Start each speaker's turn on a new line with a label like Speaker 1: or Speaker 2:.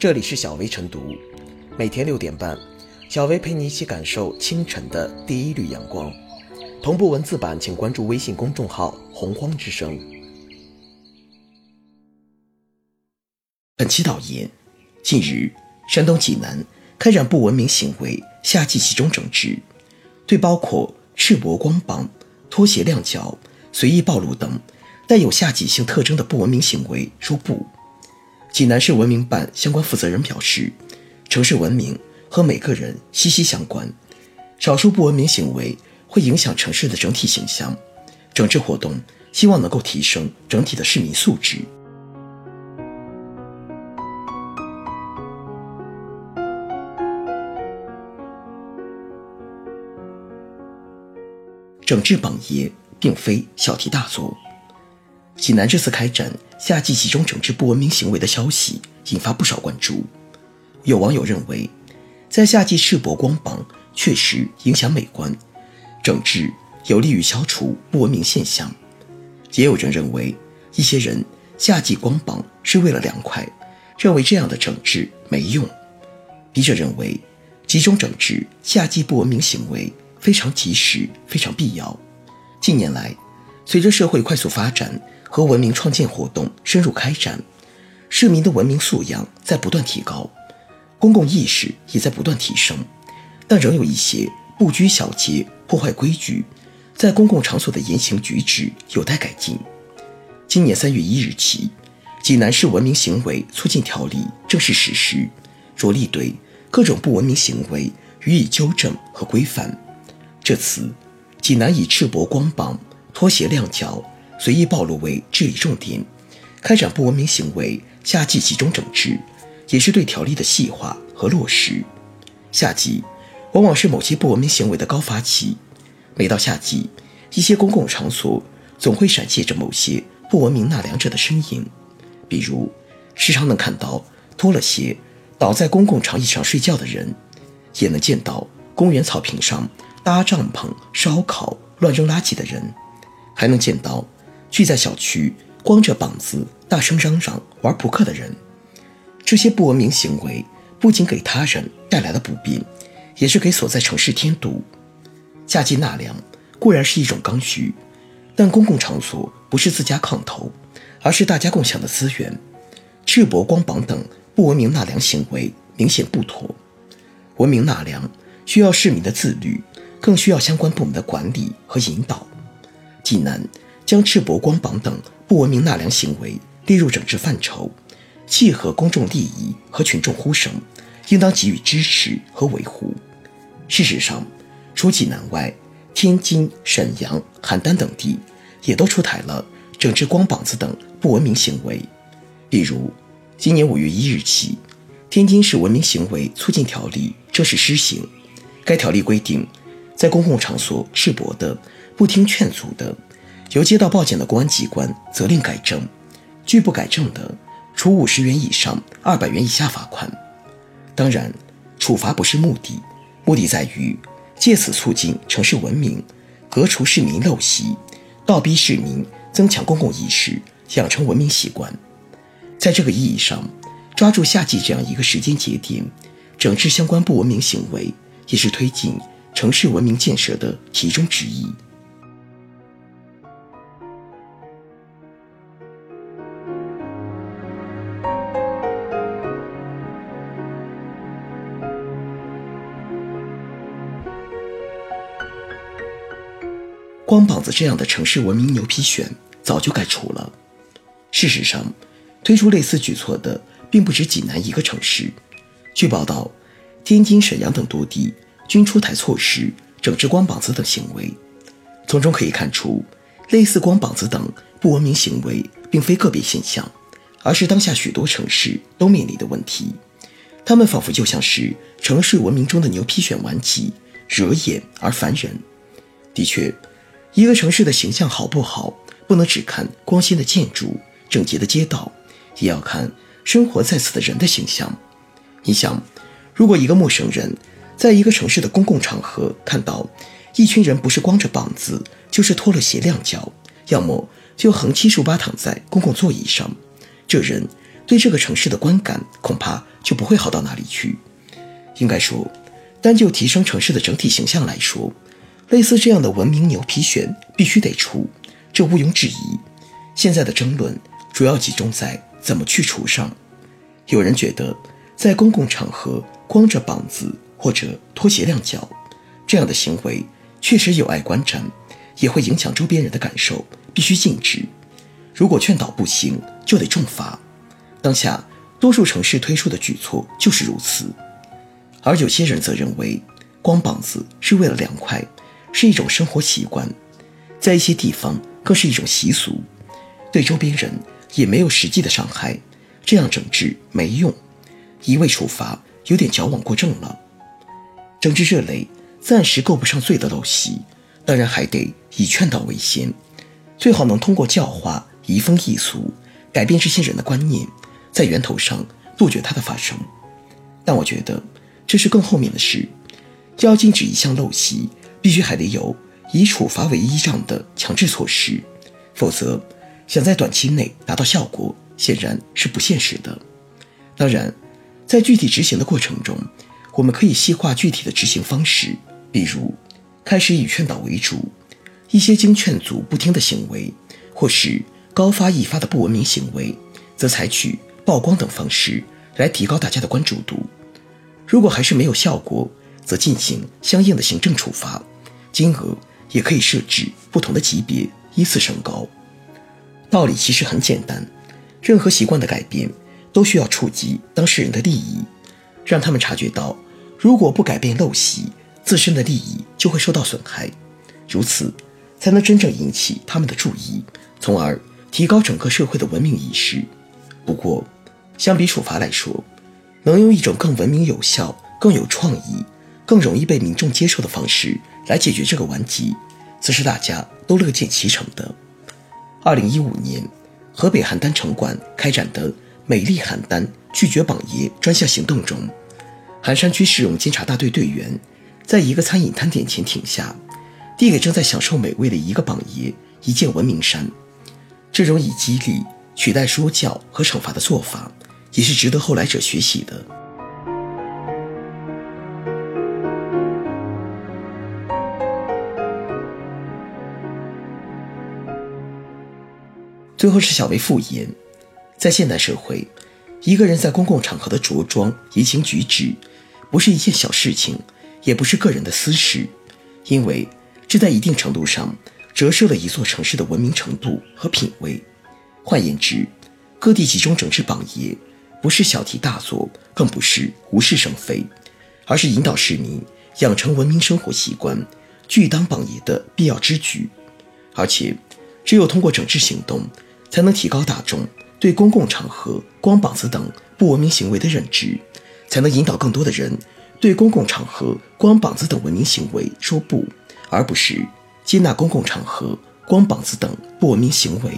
Speaker 1: 这里是小薇晨读，每天六点半，小薇陪你一起感受清晨的第一缕阳光。同步文字版，请关注微信公众号“洪荒之声”。本期导言：近日，山东济南开展不文明行为夏季集中整治，对包括赤膊光膀、拖鞋亮脚、随意暴露等带有夏季性特征的不文明行为说不。济南市文明办相关负责人表示，城市文明和每个人息息相关，少数不文明行为会影响城市的整体形象。整治活动希望能够提升整体的市民素质。整治榜爷并非小题大做。济南这次开展夏季集中整治不文明行为的消息引发不少关注。有网友认为，在夏季赤膊光膀确实影响美观，整治有利于消除不文明现象。也有人认为，一些人夏季光膀是为了凉快，认为这样的整治没用。笔者认为，集中整治夏季不文明行为非常及时、非常必要。近年来，随着社会快速发展，和文明创建活动深入开展，市民的文明素养在不断提高，公共意识也在不断提升，但仍有一些不拘小节、破坏规矩，在公共场所的言行举止有待改进。今年三月一日起，济南市文明行为促进条例正式实施，着力对各种不文明行为予以纠正和规范。这次，济南以赤膊光膀、拖鞋亮脚。随意暴露为治理重点，开展不文明行为夏季集中整治，也是对条例的细化和落实。夏季往往是某些不文明行为的高发期，每到夏季，一些公共场所总会闪现着某些不文明纳凉者的身影，比如时常能看到脱了鞋倒在公共长椅上睡觉的人，也能见到公园草坪上搭帐篷烧烤、乱扔垃圾的人，还能见到。聚在小区，光着膀子大声嚷嚷玩扑克的人，这些不文明行为不仅给他人带来了不便，也是给所在城市添堵。夏季纳凉固然是一种刚需，但公共场所不是自家炕头，而是大家共享的资源。赤膊光膀等不文明纳凉行为明显不妥。文明纳凉需要市民的自律，更需要相关部门的管理和引导。济南。将赤膊光膀等不文明纳凉行为列入整治范畴，契合公众利益和群众呼声，应当给予支持和维护。事实上，除济南外，天津、沈阳、邯郸等地也都出台了整治光膀子等不文明行为。比如，今年五月一日起，天津市文明行为促进条例正式施行。该条例规定，在公共场所赤膊的、不听劝阻的。由接到报警的公安机关责令改正，拒不改正的，处五十元以上二百元以下罚款。当然，处罚不是目的，目的在于借此促进城市文明，革除市民陋习，倒逼市民增强公共意识，养成文明习惯。在这个意义上，抓住夏季这样一个时间节点，整治相关不文明行为，也是推进城市文明建设的其中之一。光膀子这样的城市文明牛皮癣早就该除了。事实上，推出类似举措的并不止济南一个城市。据报道，天津、沈阳等多地均出台措施整治光膀子等行为。从中可以看出，类似光膀子等不文明行为并非个别现象，而是当下许多城市都面临的问题。他们仿佛就像是城市文明中的牛皮癣顽疾，惹眼而烦人。的确。一个城市的形象好不好，不能只看光鲜的建筑、整洁的街道，也要看生活在此的人的形象。你想，如果一个陌生人在一个城市的公共场合看到一群人不是光着膀子，就是脱了鞋亮脚，要么就横七竖八躺在公共座椅上，这人对这个城市的观感恐怕就不会好到哪里去。应该说，单就提升城市的整体形象来说，类似这样的文明牛皮癣必须得除，这毋庸置疑。现在的争论主要集中在怎么去除上。有人觉得，在公共场合光着膀子或者脱鞋亮脚，这样的行为确实有碍观瞻，也会影响周边人的感受，必须禁止。如果劝导不行，就得重罚。当下多数城市推出的举措就是如此。而有些人则认为，光膀子是为了凉快，是一种生活习惯，在一些地方更是一种习俗，对周边人也没有实际的伤害。这样整治没用，一味处罚有点矫枉过正了。整治这类暂时够不上罪的陋习，当然还得以劝导为先，最好能通过教化移风易俗，改变这些人的观念，在源头上杜绝它的发生。但我觉得。这是更后面的事，要禁止一项陋习，必须还得有以处罚为依仗的强制措施，否则想在短期内达到效果，显然是不现实的。当然，在具体执行的过程中，我们可以细化具体的执行方式，比如开始以劝导为主，一些经劝阻不听的行为，或是高发易发的不文明行为，则采取曝光等方式来提高大家的关注度。如果还是没有效果，则进行相应的行政处罚，金额也可以设置不同的级别，依次升高。道理其实很简单，任何习惯的改变都需要触及当事人的利益，让他们察觉到，如果不改变陋习，自身的利益就会受到损害，如此才能真正引起他们的注意，从而提高整个社会的文明意识。不过，相比处罚来说，能用一种更文明、有效、更有创意、更容易被民众接受的方式来解决这个顽疾，则是大家都乐见其成的。二零一五年，河北邯郸城管开展的“美丽邯郸，拒绝榜爷”专项行动中，邯山区市容监察大队队员在一个餐饮摊点前停下，递给正在享受美味的一个榜爷一件文明衫。这种以激励取代说教和惩罚的做法。也是值得后来者学习的。最后是小薇复言，在现代社会，一个人在公共场合的着装、言行举止，不是一件小事情，也不是个人的私事，因为这在一定程度上折射了一座城市的文明程度和品味。换言之，各地集中整治榜爷。不是小题大做，更不是无事生非，而是引导市民养成文明生活习惯、拒当榜爷的必要之举。而且，只有通过整治行动，才能提高大众对公共场合光膀子等不文明行为的认知，才能引导更多的人对公共场合光膀子等文明行为说不，而不是接纳公共场合光膀子等不文明行为。